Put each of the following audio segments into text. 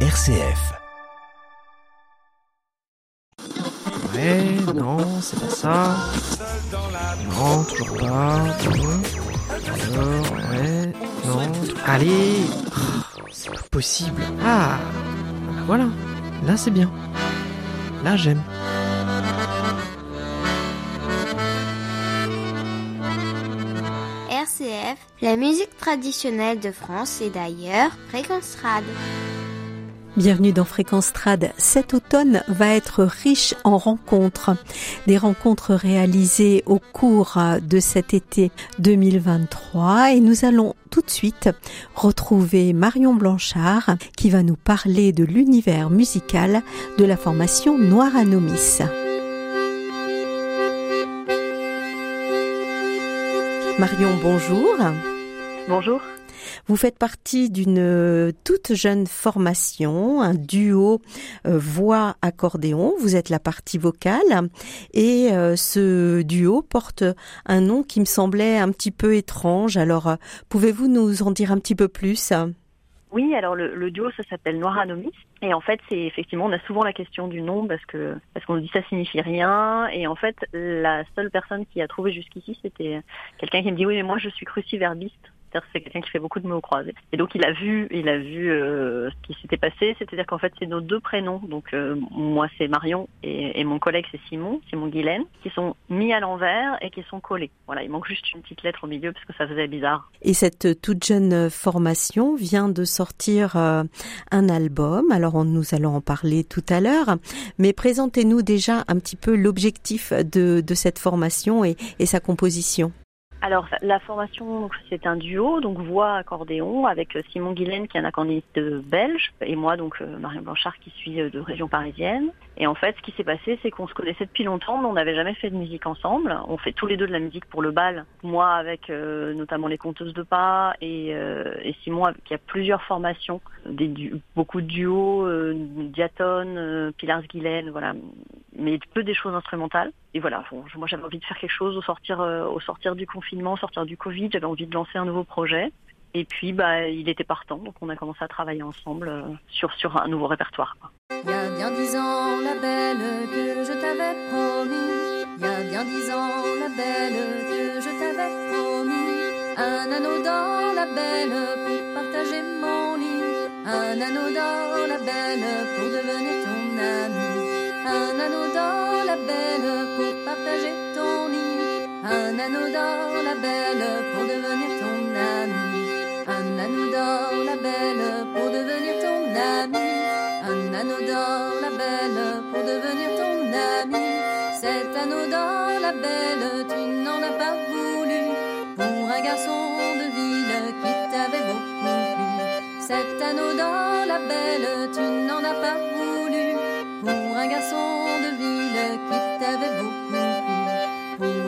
RCF. Ouais, non, c'est pas ça. Non, toujours pas. Alors, ouais, non. Allez Oh, C'est pas possible. Ah Voilà, là c'est bien. Là j'aime. RCF, la musique traditionnelle de France et d'ailleurs, Fréquence Rad. Bienvenue dans Fréquence Trad. Cet automne va être riche en rencontres. Des rencontres réalisées au cours de cet été 2023 et nous allons tout de suite retrouver Marion Blanchard qui va nous parler de l'univers musical de la formation Noir Anomis. Marion, bonjour. Bonjour. Vous faites partie d'une toute jeune formation, un duo euh, voix-accordéon. Vous êtes la partie vocale et euh, ce duo porte un nom qui me semblait un petit peu étrange. Alors, euh, pouvez-vous nous en dire un petit peu plus? Oui, alors le, le duo, ça s'appelle Noir Anomis. Et en fait, c'est effectivement, on a souvent la question du nom parce que parce qu'on nous dit ça signifie rien. Et en fait, la seule personne qui a trouvé jusqu'ici, c'était quelqu'un qui me dit oui, mais moi je suis cruciverbiste. C'est quelqu'un qui fait beaucoup de mots croisés. Et donc il a vu, il a vu euh, ce qui s'était passé, c'est-à-dire qu'en fait c'est nos deux prénoms. Donc euh, moi c'est Marion et, mon collègue c'est Simon, Simon Guilaine, qui sont mis à l'envers et qui sont collés. Voilà, il manque juste une petite lettre au milieu parce que ça faisait bizarre. Et cette toute jeune formation vient de sortir euh, un album. Alors nous allons en parler tout à l'heure, mais présentez-nous déjà un petit peu l'objectif de, cette formation et sa composition. Alors la formation, c'est un duo, donc voix accordéon avec Simon Guilaine qui est un accordéoniste belge et moi donc Marion Blanchard qui suis de région parisienne. Et en fait, ce qui s'est passé, c'est qu'on se connaissait depuis longtemps, mais on n'avait jamais fait de musique ensemble. On fait tous les deux de la musique pour le bal. Moi avec euh, notamment les conteuses de pas et, euh, et Simon qui a plusieurs formations, des du beaucoup de duos, euh, diatone, Pilars Guilaine, voilà, mais peu des choses instrumentales. Et voilà, bon, moi j'avais envie de faire quelque chose au sortir, au sortir du confinement, au sortir du Covid. J'avais envie de lancer un nouveau projet. Et puis, bah, il était partant, donc on a commencé à travailler ensemble euh, sur, sur un nouveau répertoire. Il y a bien dix ans, la belle que je t'avais promis. Il y a bien dix ans, la belle que je t'avais promis. Un anneau dans la belle pour partager mon lit. Un anneau dans la belle pour devenir ton ami. Un anneau dans la belle pour partager. Un anneau dans la belle pour devenir ton ami. Un anneau dans la belle pour devenir ton ami. Un anneau dans la belle pour devenir ton ami. Cet anneau dans la belle, tu n'en as pas voulu. Pour un garçon de ville qui t'avait beaucoup plu. Cet anneau dans la belle, tu n'en as pas voulu. Pour un garçon de ville qui t'avait beaucoup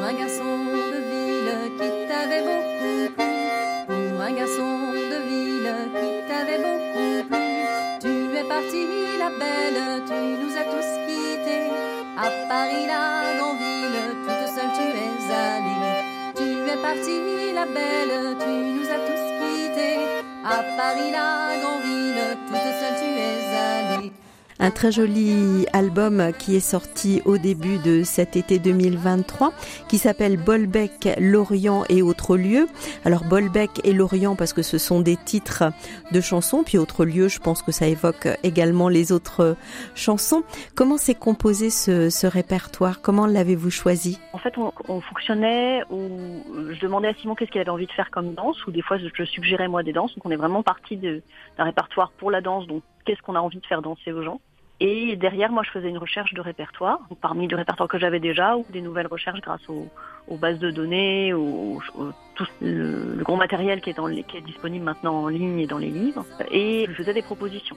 un garçon de ville qui t'avait beaucoup plu. Pour un garçon de ville qui t'avait beaucoup plu. Tu es partie, la belle, tu nous as tous quittés. À Paris, la grande ville, toute seule tu es allée. Tu es partie, la belle, tu nous as tous quittés. À Paris, la grande ville, toute seule tu es allée. Un très joli album qui est sorti au début de cet été 2023 qui s'appelle Bolbec, Lorient et autres lieux. Alors Bolbec et Lorient parce que ce sont des titres de chansons, puis autres lieux, je pense que ça évoque également les autres chansons. Comment s'est composé ce, ce, répertoire? Comment l'avez-vous choisi? En fait, on, on, fonctionnait où je demandais à Simon qu'est-ce qu'il avait envie de faire comme danse, ou des fois je suggérais moi des danses. Donc on est vraiment parti d'un répertoire pour la danse, donc qu'est-ce qu'on a envie de faire danser aux gens? Et derrière, moi, je faisais une recherche de répertoire, parmi le répertoire que j'avais déjà, ou des nouvelles recherches grâce aux, bases de données, au, au tout le, le, gros matériel qui est, dans qui est disponible maintenant en ligne et dans les livres. Et je faisais des propositions.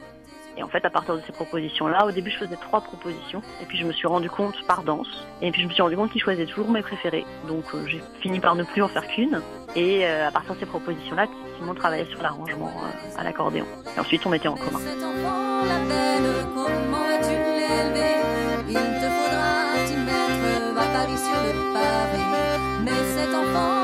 Et en fait, à partir de ces propositions-là, au début, je faisais trois propositions. Et puis, je me suis rendu compte par danse. Et puis, je me suis rendu compte qu'ils choisaient toujours mes préférés. Donc, euh, j'ai fini par ne plus en faire qu'une. Et euh, à partir de ces propositions-là, Simon travaillait sur l'arrangement euh, à l'accordéon. Et ensuite, on mettait en commun. Comment vas-tu l'élever Il te faudra t'y mettre sur le pavé? Mais cet enfant,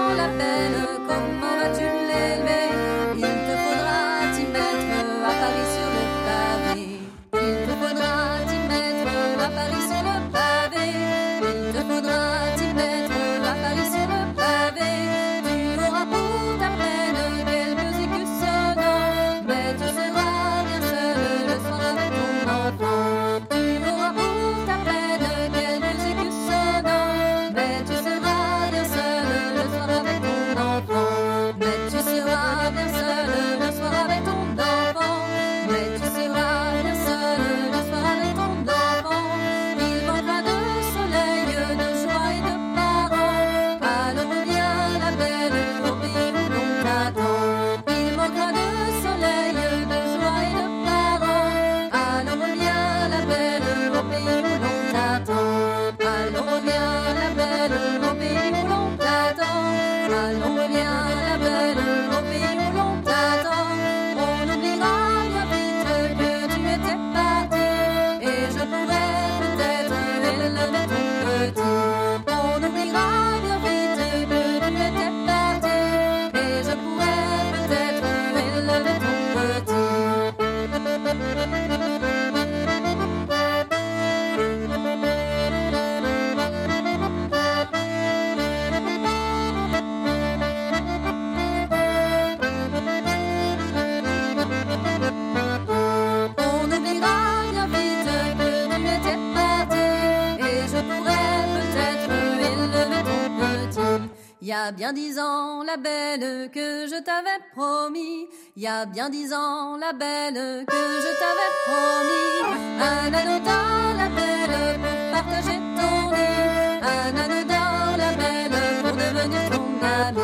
a bien dix ans, la belle que je t'avais promis. Il y a bien dix ans, la belle que je t'avais promis. Un dans la belle pour partager ton lit. Un dans la belle pour devenir ton ami.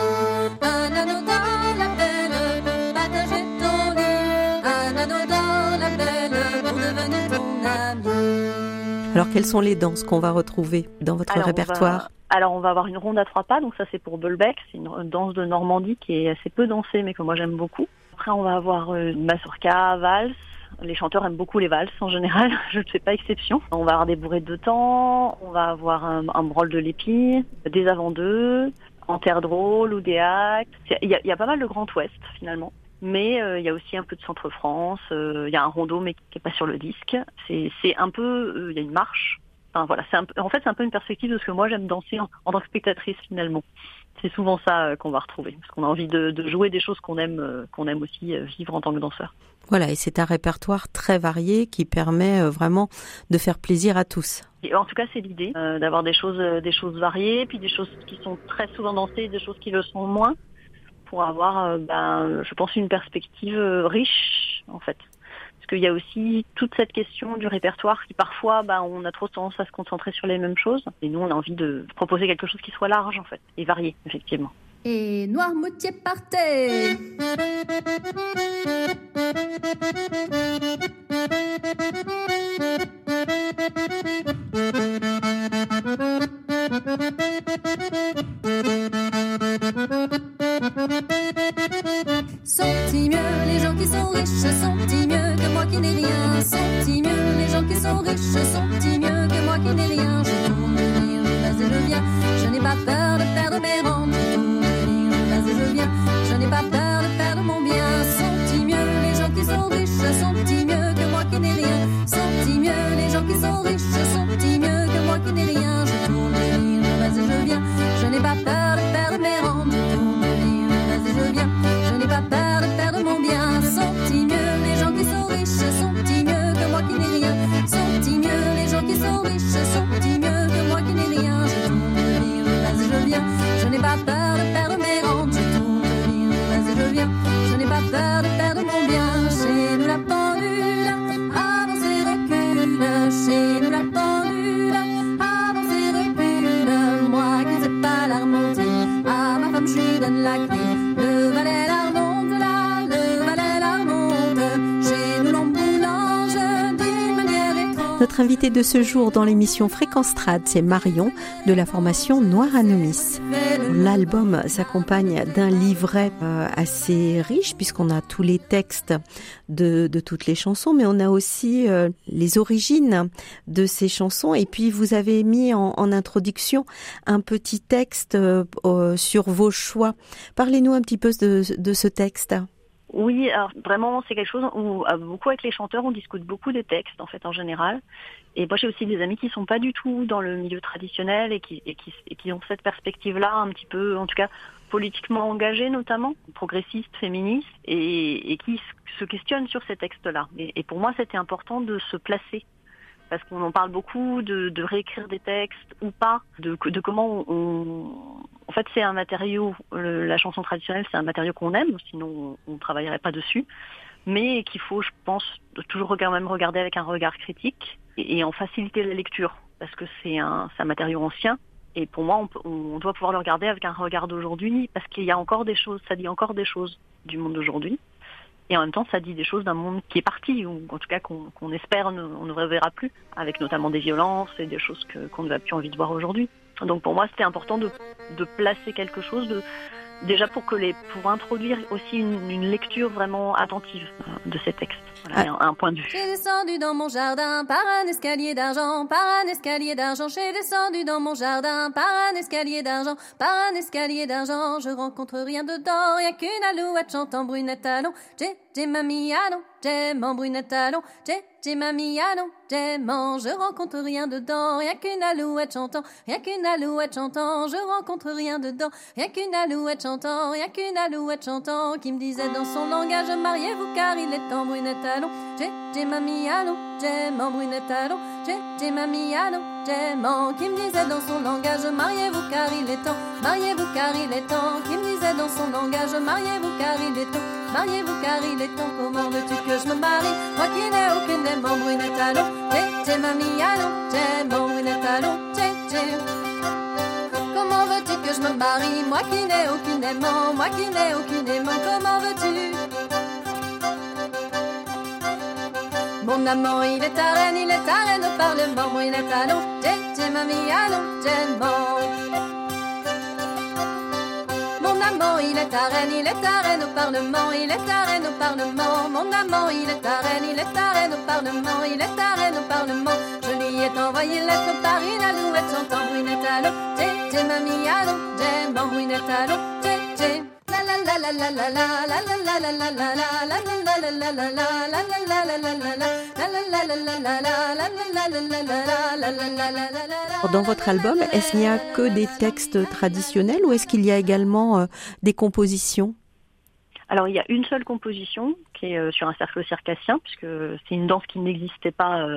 Un dans la belle pour partager ton lit. Un dans la belle pour devenir ton ami. Alors quelles sont les danses qu'on va retrouver dans votre Alors, on répertoire? Va- Alors on va avoir une ronde à trois pas, donc ça c'est pour Bolbec, c'est une danse de Normandie qui est assez peu dansée mais que moi j'aime beaucoup. Après on va avoir euh, une mazurka, valse. Les chanteurs aiment beaucoup les valses en général, je ne fais pas exception. On va avoir des bourrées de temps, on va avoir un, un brol de l'épi, des avant-deux, en terre drôle ou des actes. C'est- Il y, y a pas mal de Grand Ouest finalement. Mais euh, il y a aussi un peu de Centre-France, euh, il y a un rondeau mais qui n'est pas sur le disque. C'est un peu, euh, il y a une marche, Enfin, voilà, un peu- en fait, c'est un peu une perspective de ce que moi j'aime danser en, en tant que spectatrice finalement. C'est souvent ça qu'on va retrouver, parce qu'on a envie de, de jouer des choses qu'on aime, qu'on aime aussi vivre en tant que danseur. Voilà, et c'est un répertoire très varié qui permet vraiment de faire plaisir à tous. Et en tout cas, c'est l'idée d'avoir des choses, des choses variées, puis des choses qui sont très souvent dansées, des choses qui le sont moins, pour avoir, euh, ben, je pense, une perspective euh, riche en fait. Parce qu'il y a aussi toute cette question du répertoire qui parfois, ben, on a trop tendance à se concentrer sur les mêmes choses. Et nous, on a envie de proposer quelque chose qui soit large en fait et varié, effectivement. Et Noirmoutier partait. Sont-ils mieux que moi qui n'ai rien. Sont-ils mieux les gens qui sont riches. Sont-ils mieux que moi qui n'ai rien. Je tourne rire, je vais et je viens. Je n'ai pas peur de perdre mes rangs. Je tourne rire, je vais et je viens étrange Notre invité de ce jour dans l'émission Fréquence Trad, c'est Marion de la formation Noir Anomis. L'album s'accompagne d'un livret euh, assez riche puisqu'on a tous les textes de, toutes les chansons, mais on a aussi euh, les origines de ces chansons. Et puis vous avez mis en, introduction un petit texte euh, sur vos choix. Parlez-nous un petit peu de ce texte. Oui, alors vraiment, c'est quelque chose où euh, beaucoup avec les chanteurs, on discute beaucoup des textes en fait en général. Et moi, j'ai aussi des amis qui sont pas du tout dans le milieu traditionnel et qui, et qui, et qui ont cette perspective-là, un petit peu, en tout cas, politiquement engagés notamment, progressistes, féministes, et, et qui se questionnent sur ces textes-là. Et pour moi, c'était important de se placer. Parce qu'on en parle beaucoup de, réécrire des textes ou pas, de, comment on, en fait, c'est un matériau, la chanson traditionnelle, c'est un matériau qu'on aime, sinon on ne travaillerait pas dessus, mais qu'il faut, je pense, toujours quand même regarder avec un regard critique et, en faciliter la lecture, parce que c'est un, matériau ancien. Et pour moi, on doit pouvoir le regarder avec un regard d'aujourd'hui, parce qu'il y a encore des choses, ça dit encore des choses du monde d'aujourd'hui. Et en même temps, ça dit des choses d'un monde qui est parti, ou en tout cas qu'on espère ne, on ne reverra plus, avec notamment des violences et des choses qu'on n'a plus envie de voir aujourd'hui. Donc pour moi, c'était important de, placer quelque chose, de, déjà pour que les, pour introduire aussi une, une lecture vraiment attentive euh, de ces textes, voilà, et un, un point de vue. J'ai descendu dans mon jardin par un escalier d'argent, par un escalier d'argent. J'ai descendu dans mon jardin par un escalier d'argent, par un escalier d'argent. Je rencontre rien dedans, rien qu'une alouette chantant brunette à long. J'ai, j'ai mamie à long, j'aime en brunette à long. J'ai, j'ai mamie à long, j'aime en. Je rencontre rien dedans, rien qu'une alouette chantant, rien qu'une alouette chantant. Je rencontre rien dedans, rien qu'une alouette chantant, rien qu'une alouette chantant qui me disait dans son langage mariez-vous car il est en brunette à long. J'ai, j'ai mamie à long, j'aime en brunette à long. J'ai mamie allô, Jéman, qui me disait dans son langage, mariez-vous car il est temps, mariez-vous car il est temps, qui me disait dans son langage, mariez-vous car il est temps, mariez-vous car il est temps, comment veux-tu que je me marie, moi qui n'ai aucune aimant, brunette allô, j'ai mamie allô, Jéman, brunette allô, j'ai Comment veux-tu que je me marie, moi qui n'ai aucune aimant, moi qui n'ai aucune aimant, comment veux-tu? Mon amant, il est à il est à Rennes au Parlement, il est à j'ai mamie, allons, Jéman. Mon amant, il est à Rennes, il est à Rennes au Parlement, il est à Rennes au Parlement. Mon amant, il est à Rennes, il est à Rennes au Parlement, il est à Rennes au Parlement. Je lui ai envoyé lettre par une alouette, j'entends brunette à l'eau, j'ai mamie, allons, Jéman, brunette à l'eau, j'ai dans votre album, est-ce qu'il n'y a que des textes traditionnels ou est-ce qu'il y a également des compositions? Alors il y a une seule composition qui est sur un cercle circassien puisque c'est une danse qui n'existait pas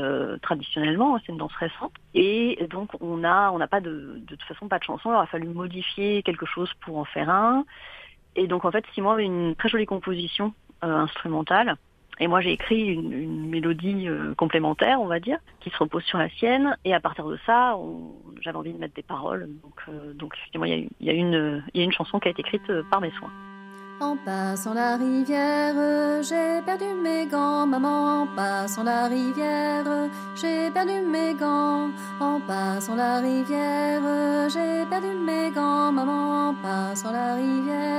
traditionnellement, c'est une danse récente. Et donc on on n'a pas de de toute façon pas de chanson, il a fallu modifier quelque chose pour en faire un et donc en fait Simon avait une très jolie composition instrumentale et moi j'ai écrit une, une mélodie complémentaire on va dire qui se repose sur la sienne et à partir de ça j'avais envie de mettre des paroles donc donc effectivement il y y y a une chanson qui a été écrite par mes soins. En passant la rivière, j'ai perdu mes gants, maman. En passant la rivière, j'ai perdu mes gants. En passant la rivière, j'ai perdu mes gants, maman. En passant la rivière,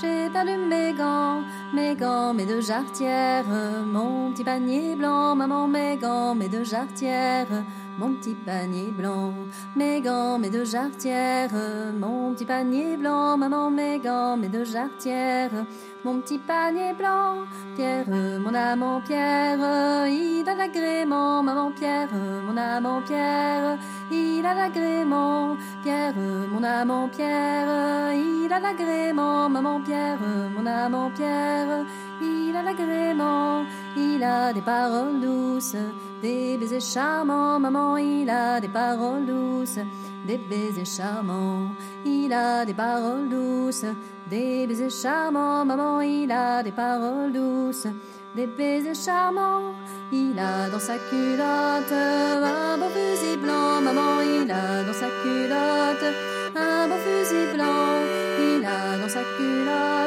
j'ai perdu mes gants, mes gants, mes deux jarretières, mon petit panier blanc, maman, mes gants, mes deux jarretières mon petit panier blanc, mes gants, mes deux jarretières, mon petit panier blanc, maman, mes gants, mes deux jarretières, mon petit panier blanc, Pierre, mon amant Pierre, il a l'agrément, maman Pierre, mon amant Pierre, il a l'agrément, Pierre, mon amant Pierre, il a l'agrément, maman Pierre, mon amant Pierre, il a l'agrément, il a des paroles douces, des baisers charmants, maman, il a des paroles douces, des baisers charmants, il a des paroles douces, des baisers charmants, maman, il a des paroles douces, des baisers charmants, il a dans sa culotte un beau fusil blanc, maman, il a dans sa culotte un beau fusil blanc, il a dans sa culotte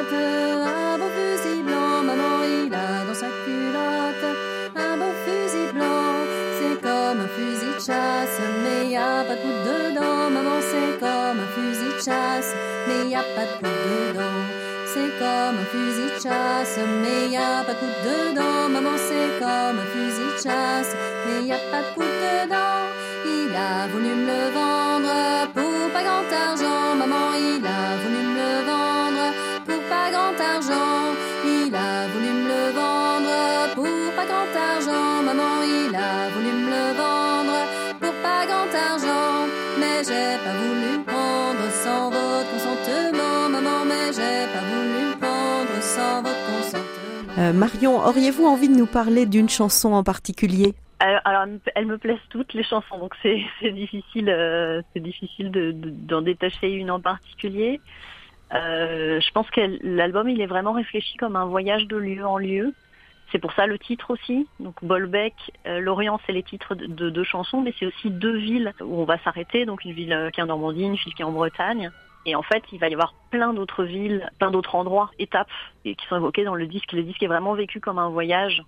pas dedans, maman, c'est comme un fusil de chasse, mais y a pas de coup dedans. C'est comme un fusil de chasse, mais y a pas de coup dedans, maman, c'est comme un fusil de chasse, mais y a pas de coup dedans. Il a voulu me le vendre pour pas grand argent, maman, il a voulu me le vendre pour pas grand argent. Il a voulu me le vendre pour pas Mais j'ai pas voulu prendre sans votre consentement, maman, mais j'ai pas voulu prendre sans votre consentement. Euh, Marion, auriez-vous envie de nous parler d'une chanson en particulier? Alors, alors, elles me plaisent toutes les chansons, donc c'est difficile, euh, c'est difficile d'en de, d'en détacher une en particulier. Euh, je pense que l'album il est vraiment réfléchi comme un voyage de lieu en lieu. C'est pour ça le titre aussi. Donc Bolbec, euh, Lorient, c'est les titres de deux de chansons, mais c'est aussi deux villes où on va s'arrêter. Donc une ville qui est en Normandie, une ville qui est en Bretagne. Et en fait, il va y avoir plein d'autres villes, plein d'autres endroits, étapes, et qui sont évoqués dans le disque. Le disque est vraiment vécu comme un voyage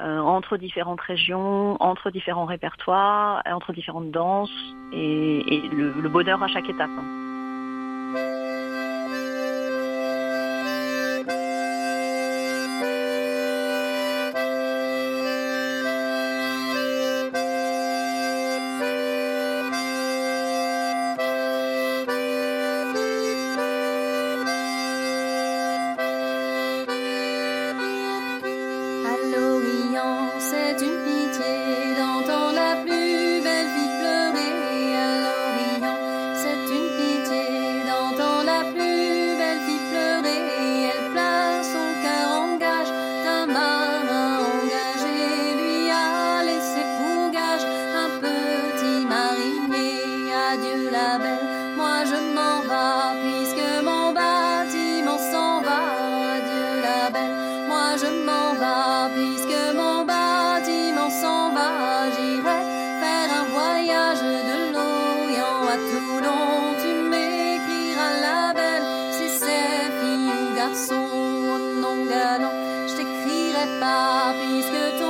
euh, entre différentes régions, entre différents répertoires, entre différentes danses, et, le, le, bonheur à chaque étape. Paris good.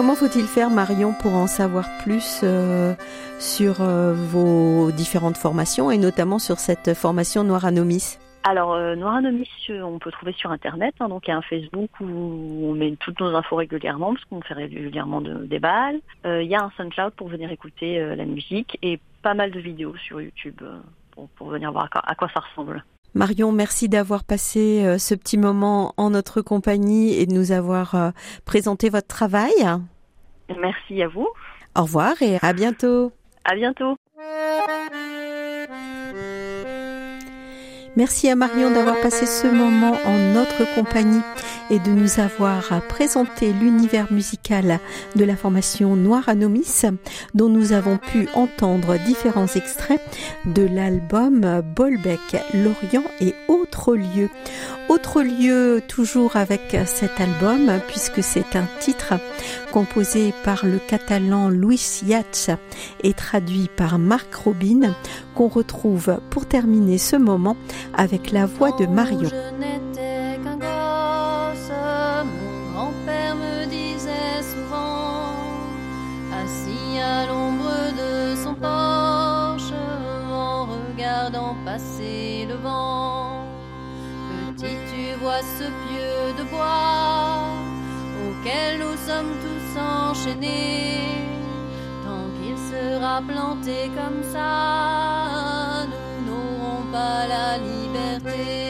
Comment faut-il faire, Marion, pour en savoir plus euh, sur euh, vos différentes formations et notamment sur cette formation Noir Anomis? Alors, euh, Noir Anomis, euh, on peut trouver sur Internet. hein, donc, il y a un Facebook où on met toutes nos infos régulièrement, parce qu'on fait régulièrement de- des balles. Il y a un SoundCloud pour venir écouter la musique et pas mal de vidéos sur YouTube pour, venir voir à quoi ça ressemble. Marion, merci d'avoir passé euh, ce petit moment en notre compagnie et de nous avoir euh, présenté votre travail. Merci à vous. Au revoir et à bientôt. À bientôt. Merci à Marion d'avoir passé ce moment en notre compagnie et de nous avoir présenté l'univers musical de la formation Noir Anomis dont nous avons pu entendre différents extraits de l'album Bolbec, Lorient et autres lieux. Autres lieux toujours avec cet album puisque c'est un titre composé par le catalan Luis Yats et traduit par Marc Robin qu'on retrouve pour terminer ce moment avec la voix de Marion. Passer le vent. Petit, tu vois ce pieu de bois auquel nous sommes tous enchaînés. Tant qu'il sera planté comme ça, nous n'aurons pas la liberté.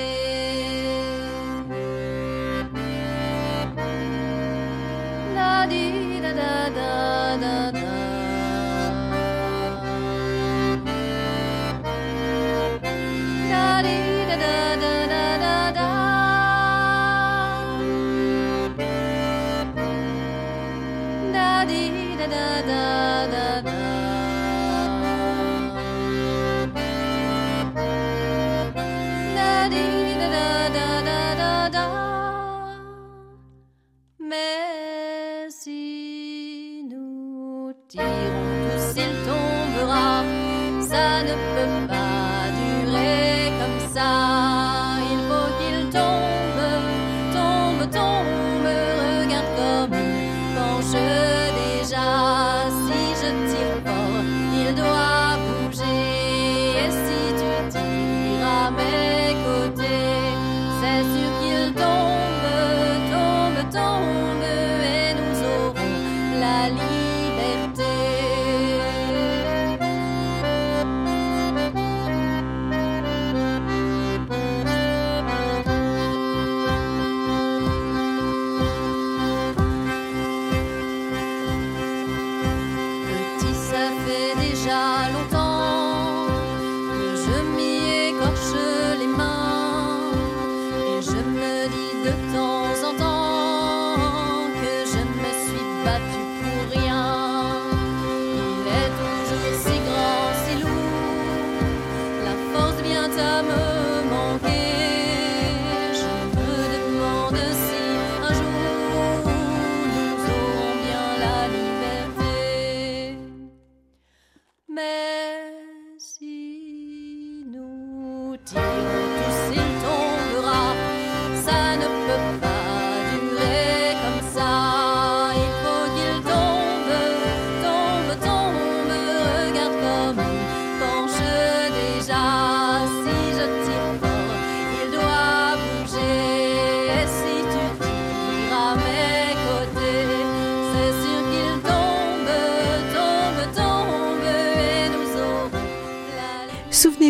Ça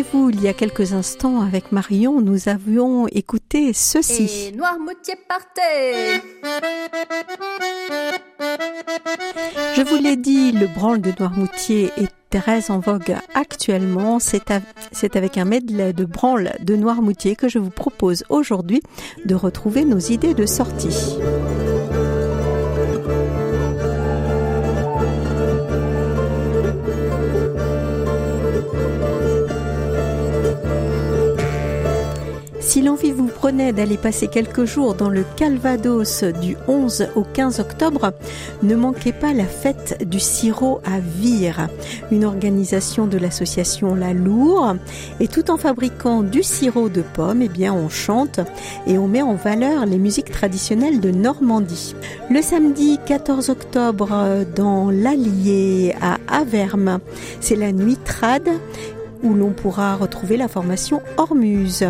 Souvenez-vous, il y a quelques instants avec Marion, nous avions écouté ceci. Et Noirmoutier partait. Je vous l'ai dit, le branle de Noirmoutier est très en vogue actuellement. C'est avec un medley de branle de Noirmoutier que je vous propose aujourd'hui de retrouver nos idées de sortie. Si l'envie vous prenait d'aller passer quelques jours dans le Calvados du 11 au 15 octobre, ne manquez pas la fête du sirop à Vire, une organisation de l'association La Lour. Et tout en fabriquant du sirop de pommes, eh bien, on chante et on met en valeur les musiques traditionnelles de Normandie. Le samedi 14 octobre, dans l'Allier à Averme, c'est la nuit trad où l'on pourra retrouver la formation Ormuse.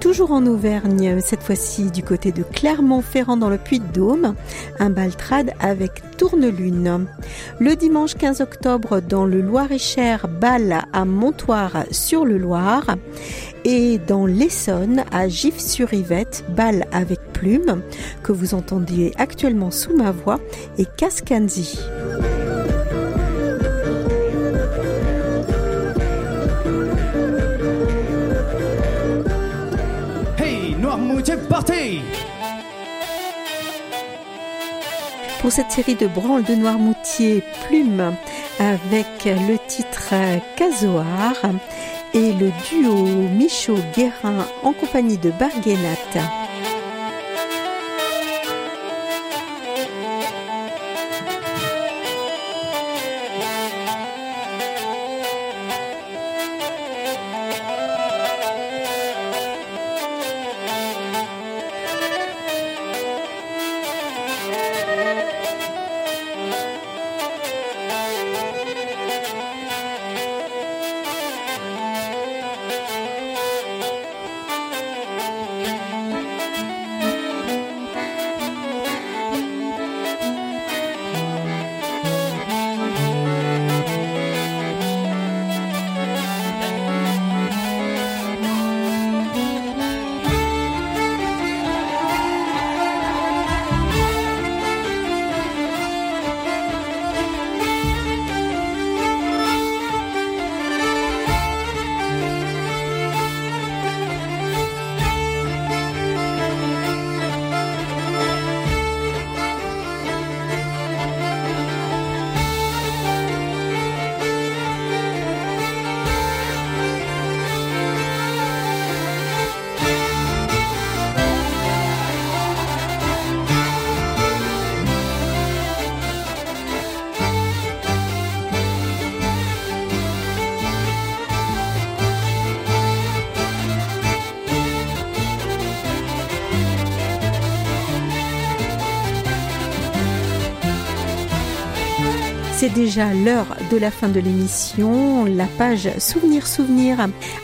Toujours en Auvergne, cette fois-ci du côté de Clermont-Ferrand dans le Puy-de-Dôme, un baltrade avec tourne-lune. Le dimanche 15 octobre dans le Loir-et-Cher, bal à Montoire sur le Loir et dans l'Essonne à Gif-sur-Yvette, bal avec plume que vous entendiez actuellement sous ma voix et Cascanzi. Pour cette série de branles de Noirmoutier Plume avec le titre Casoar et le duo Michaud-Guérin en compagnie de Barguenat. C'est déjà l'heure de la fin de l'émission, la page Souvenir Souvenir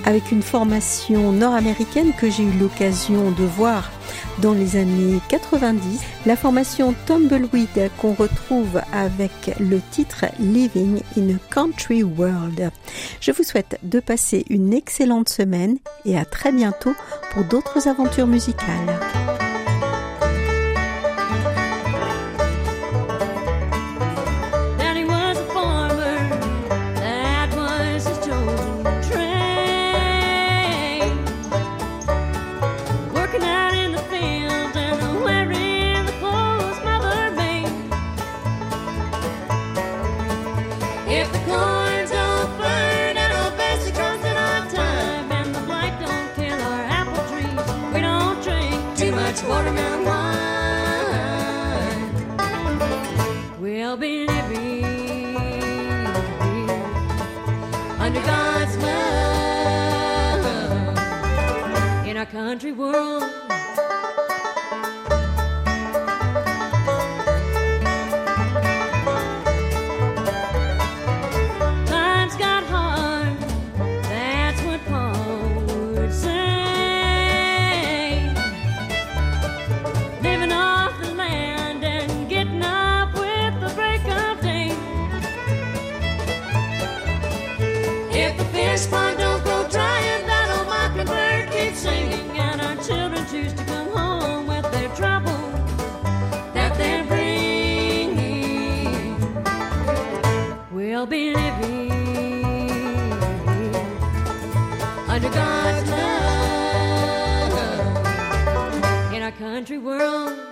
avec une formation nord-américaine que j'ai eu l'occasion de voir dans les années 90, la formation Tumbleweed qu'on retrouve avec le titre Living in a Country World. Je vous souhaite de passer une excellente semaine et à très bientôt pour d'autres aventures musicales. much watermelon wine. We'll be living under God's love in our country world. They'll be living under God's love in our country world.